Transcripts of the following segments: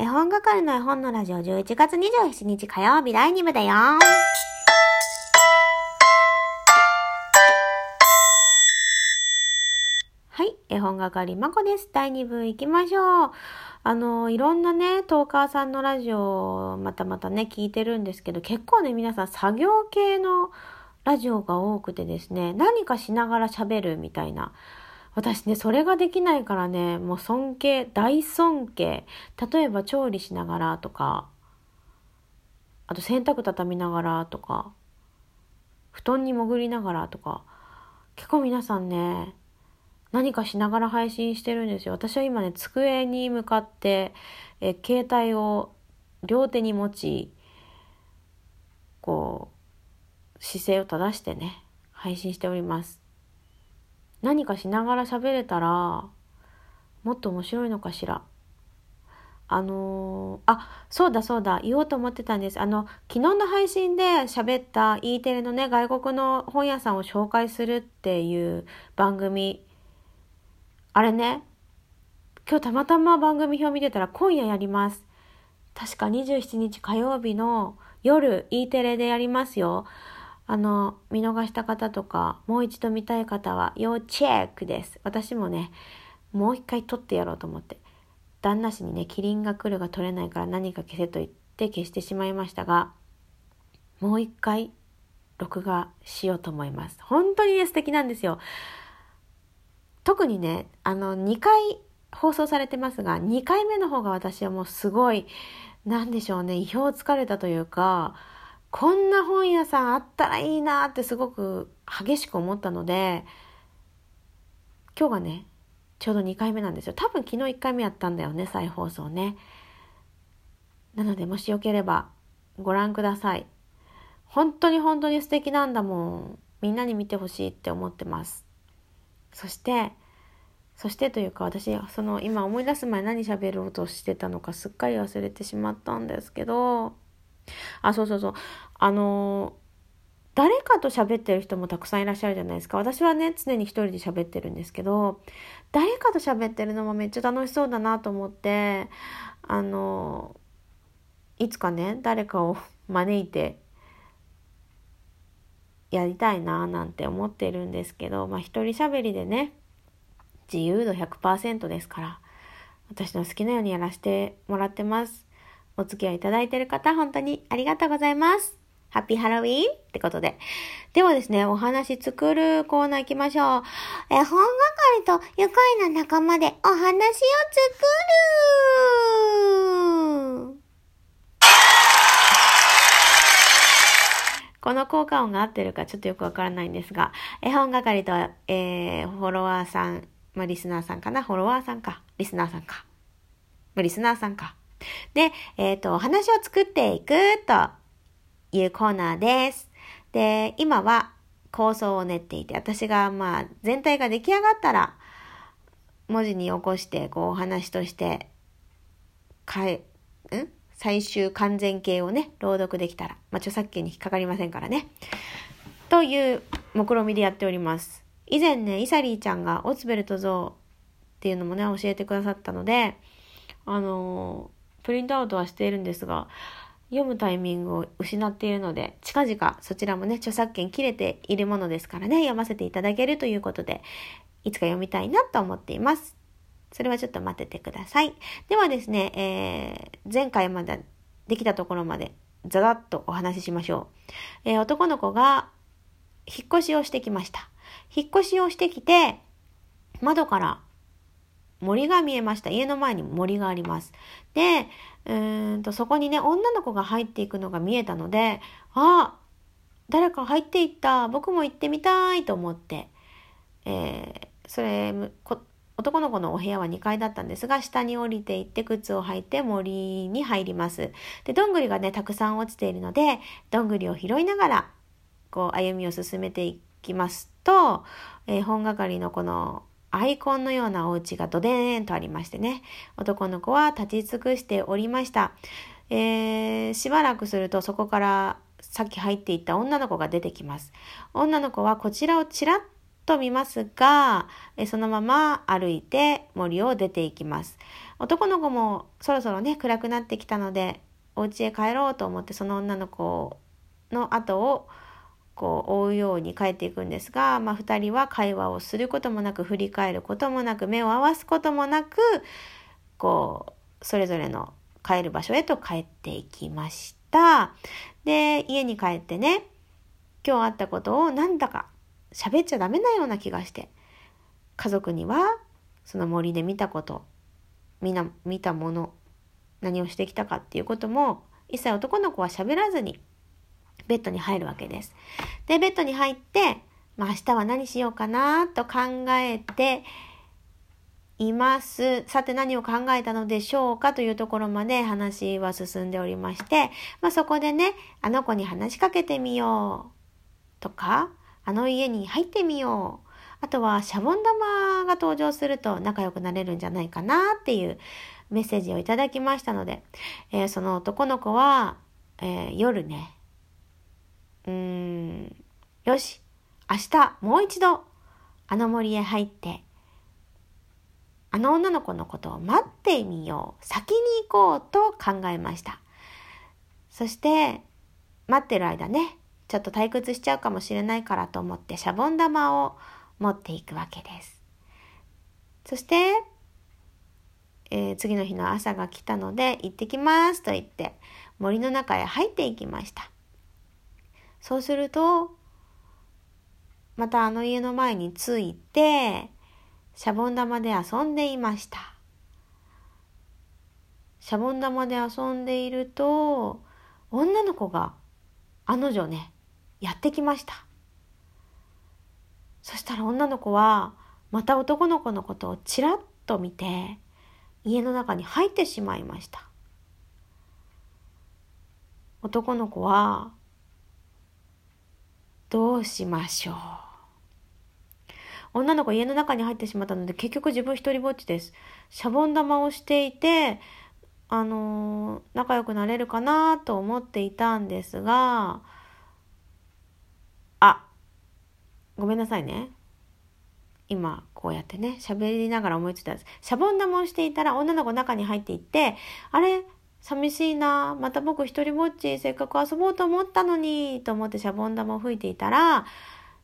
絵本係の絵本のラジオ11月27日火曜日第2部だよ。はい、絵本係まこです。第2部行きましょう。あの、いろんなね、トーカーさんのラジオ、またまたね、聞いてるんですけど、結構ね、皆さん作業系のラジオが多くてですね、何かしながら喋るみたいな。私ね、それができないからね、もう尊敬、大尊敬。例えば調理しながらとか、あと洗濯畳みながらとか、布団に潜りながらとか、結構皆さんね、何かしながら配信してるんですよ。私は今ね、机に向かって、え携帯を両手に持ち、こう、姿勢を正してね、配信しております。何かしながら喋れたら、もっと面白いのかしら。あのー、あ、そうだそうだ、言おうと思ってたんです。あの、昨日の配信で喋った E テレのね、外国の本屋さんを紹介するっていう番組、あれね、今日たまたま番組表見てたら今夜やります。確か27日火曜日の夜 E テレでやりますよ。あの、見逃した方とか、もう一度見たい方は要チェックです。私もね、もう一回撮ってやろうと思って。旦那氏にね、キリンが来るが取れないから何か消せと言って消してしまいましたが、もう一回録画しようと思います。本当にね、素敵なんですよ。特にね、あの、2回放送されてますが、2回目の方が私はもうすごい、なんでしょうね、意表をつかれたというか、こんな本屋さんあったらいいなってすごく激しく思ったので、今日がね、ちょうど2回目なんですよ。多分昨日1回目やったんだよね、再放送ね。なので、もしよければご覧ください。本当に本当に素敵なんだもん。みんなに見てほしいって思ってます。そして、そしてというか私、その今思い出す前何喋ろうとしてたのかすっかり忘れてしまったんですけど、あ、そうそうそう。あの誰かと喋ってる人もたくさんいらっしゃるじゃないですか。私はね、常に一人で喋ってるんですけど、誰かと喋ってるのもめっちゃ楽しそうだなと思って、あの、いつかね、誰かを招いてやりたいななんて思ってるんですけど、まあ一人喋りでね、自由度100%ですから、私の好きなようにやらせてもらってます。お付き合いいただいている方、本当にありがとうございます。ハッピーハロウィンってことで。ではですね、お話作るコーナー行きましょう。え、本係と愉快な仲間でお話を作るこの効果音が合ってるかちょっとよくわからないんですが、絵本係と、えー、フォロワーさん、まあ、リスナーさんかな？フォロワーさんかリスナーさんか。まあ、リスナーさんか。で、えっ、ー、と、話を作っていくというコーナーです。で、今は構想を練っていて、私がまあ全体が出来上がったら、文字に起こして、こうお話として、かえ、ん？最終完全形をね、朗読できたら、まあ著作権に引っかかりませんからね。という目論見でやっております。以前ね、イサリーちゃんがオツベルト像っていうのもね、教えてくださったので、あのプリントアウトはしているんですが、読むタイミングを失っているので、近々そちらもね、著作権切れているものですからね、読ませていただけるということで、いつか読みたいなと思っています。それはちょっと待っててください。ではですね、えー、前回までできたところまで、ざざっとお話ししましょう。えー、男の子が引っ越しをしてきました。引っ越しをしてきて、窓から森が見えました。家の前に森があります。で、うんとそこにね、女の子が入っていくのが見えたので、あ誰か入っていった。僕も行ってみたいと思って、えー、それ、男の子のお部屋は2階だったんですが、下に降りていって靴を履いて森に入ります。で、どんぐりがね、たくさん落ちているので、どんぐりを拾いながら、こう、歩みを進めていきますと、えー、本係のこのアイコンのようなお家がどでーんとありましてね、男の子は立ち尽くしておりました。えー、しばらくするとそこからさっき入っていった女の子が出てきます。女の子はこちらをちらっと見ますが、えそのまま歩いて森を出ていきます。男の子もそろそろね、暗くなってきたので、お家へ帰ろうと思ってその女の子の後をこう追うように帰っていくんですが、まあ、2人は会話をすることもなく振り返ることもなく目を合わすこともなくこうそれぞれの帰る場所へと帰っていきました。で家に帰ってね今日あったことをなんだか喋っちゃダメなような気がして家族にはその森で見たことみんな見たもの何をしてきたかっていうことも一切男の子は喋らずにベッドに入るわけです。でベッドに入って、まあ、明日は何しようかなと考えています。さて何を考えたのでしょうかというところまで話は進んでおりまして、まあ、そこでねあの子に話しかけてみようとかあの家に入ってみよう。あとはシャボン玉が登場すると仲良くなれるんじゃないかなっていうメッセージをいただきましたので、えー、その男の子は、えー、夜ね、うーん、よし、明日もう一度あの森へ入って、あの女の子のことを待ってみよう。先に行こうと考えました。そして、待ってる間ね、ちょっと退屈しちゃうかもしれないからと思ってシャボン玉を持っていくわけです。そして、えー、次の日の朝が来たので行ってきますと言って森の中へ入っていきました。そうすると、またあの家の前に着いて、シャボン玉で遊んでいました。シャボン玉で遊んでいると、女の子が、あの女ね、やってきました。そしたら女の子はまた男の子のことをちらっと見て家の中に入ってしまいました。男の子はどうしましょう。女の子家の中に入ってしまったので結局自分一人ぼっちです。シャボン玉をしていてあのー、仲良くなれるかなと思っていたんですがあ、ごめんなさいね。今、こうやってね、喋りながら思いついたんです。シャボン玉をしていたら女の子中に入っていって、あれ寂しいな。また僕一人ぼっち、せっかく遊ぼうと思ったのに、と思ってシャボン玉を吹いていたら、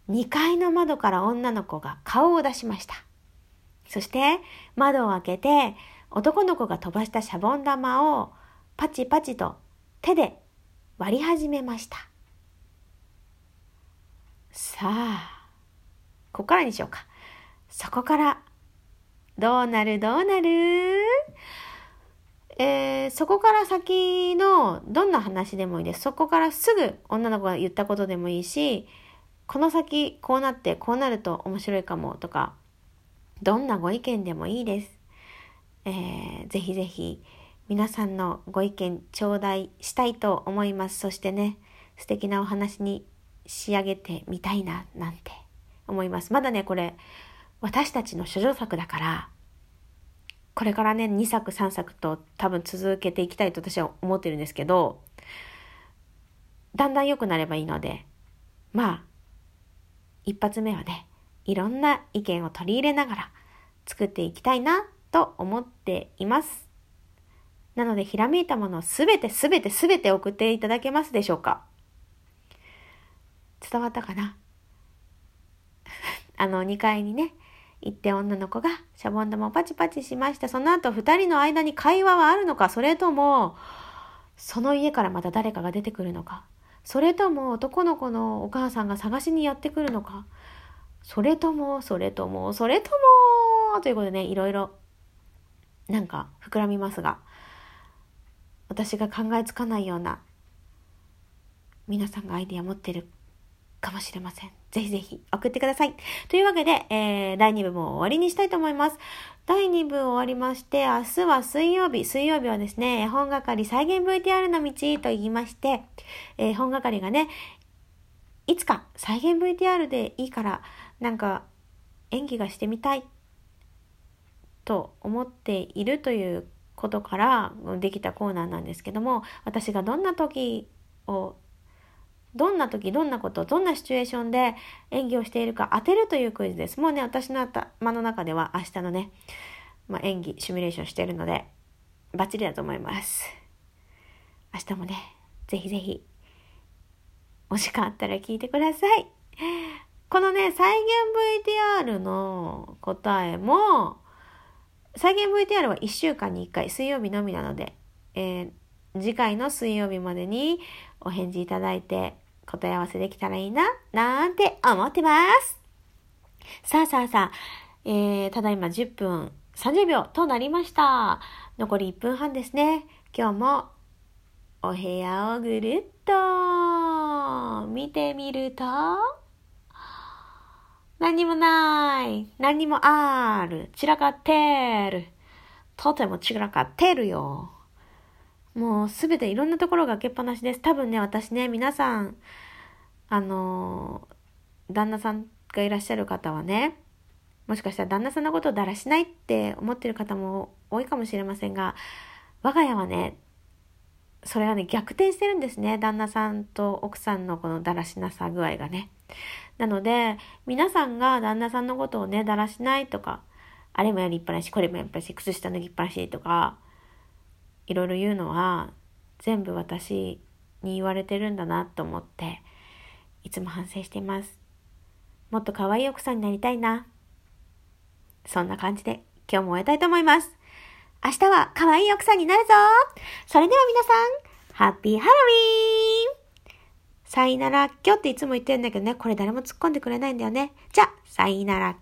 2階の窓から女の子が顔を出しました。そして、窓を開けて、男の子が飛ばしたシャボン玉をパチパチと手で割り始めました。さあ、ここからにしようか。そこから、どうなるどうなる？えー、そこから先のどんな話でもいいです。そこからすぐ女の子が言ったことでもいいし、この先こうなってこうなると面白いかもとか、どんなご意見でもいいです。えー、ぜひぜひ皆さんのご意見頂戴したいと思います。そしてね、素敵なお話に仕上げてみたいななんて思います。まだね、これ私たちの処女作だから、これからね、2作3作と多分続けていきたいと私は思ってるんですけど、だんだん良くなればいいので、まあ、一発目はね、いろんな意見を取り入れながら作っていきたいなと思っています。なので、ひらめいたものすべてすべてすべて送っていただけますでしょうか？伝わったかな？あの、2階にね、行って女の子がシャボン玉をパチパチしました。その後2人の間に会話はあるのか、それとも、その家からまた誰かが出てくるのか、それとも男の子のお母さんが探しにやってくるのか、それとも、それとも、それとも、ということでね、いろいろ、なんか膨らみますが、私が考えつかないような、皆さんがアイディア持ってるかもしれません。ぜひぜひ送ってください。というわけで、えー、第2部も終わりにしたいと思います。第2部終わりまして、明日は水曜日。水曜日はですね、絵本係再現 VTR の道と言いまして、絵本係がね、いつか再現 VTR でいいから、なんか演技がしてみたいと思っているということからできたコーナーなんですけども、私がどんな時をどんな時、どんなこと、どんなシチュエーションで演技をしているか当てるというクイズです。もうね、私の頭の中では明日のね、まあ、演技、シミュレーションしているので、バッチリだと思います。明日もね、ぜひぜひ、お時間あったら聞いてください。このね、再現 VTR の答えも、再現 VTR は1週間に1回、水曜日のみなので、えー、次回の水曜日までにお返事いただいて答え合わせできたらいいな、なんて思ってます。さあさあさあ、えー、ただいま10分30秒となりました。残り1分半ですね。今日もお部屋をぐるっと見てみると、何もない。何もある。散らかってる。とても散らかってるよ。もうすべていろんなところが開けっぱなしです。多分ね、私ね、皆さん、あの旦那さんがいらっしゃる方はね、もしかしたら旦那さんのことをだらしないって思ってる方も多いかもしれませんが、我が家はね、それはね、逆転してるんですね。旦那さんと奥さんのこのだらしなさ具合がね。なので、皆さんが旦那さんのことをね、だらしないとか、あれもやりっぱなし、これもやりっぱなし、靴下脱ぎっぱなしとか、いろいろ言うのは、全部私に言われてるんだなと思って、いつも反省しています。もっと可愛い奥さんになりたいな。そんな感じで今日も終えたいと思います。明日は可愛い奥さんになるぞそれでは皆さん、ハッピーハロウィーンさいならっきょっていつも言ってるんだけどね、これ誰も突っ込んでくれないんだよね。じゃあ、さいならっ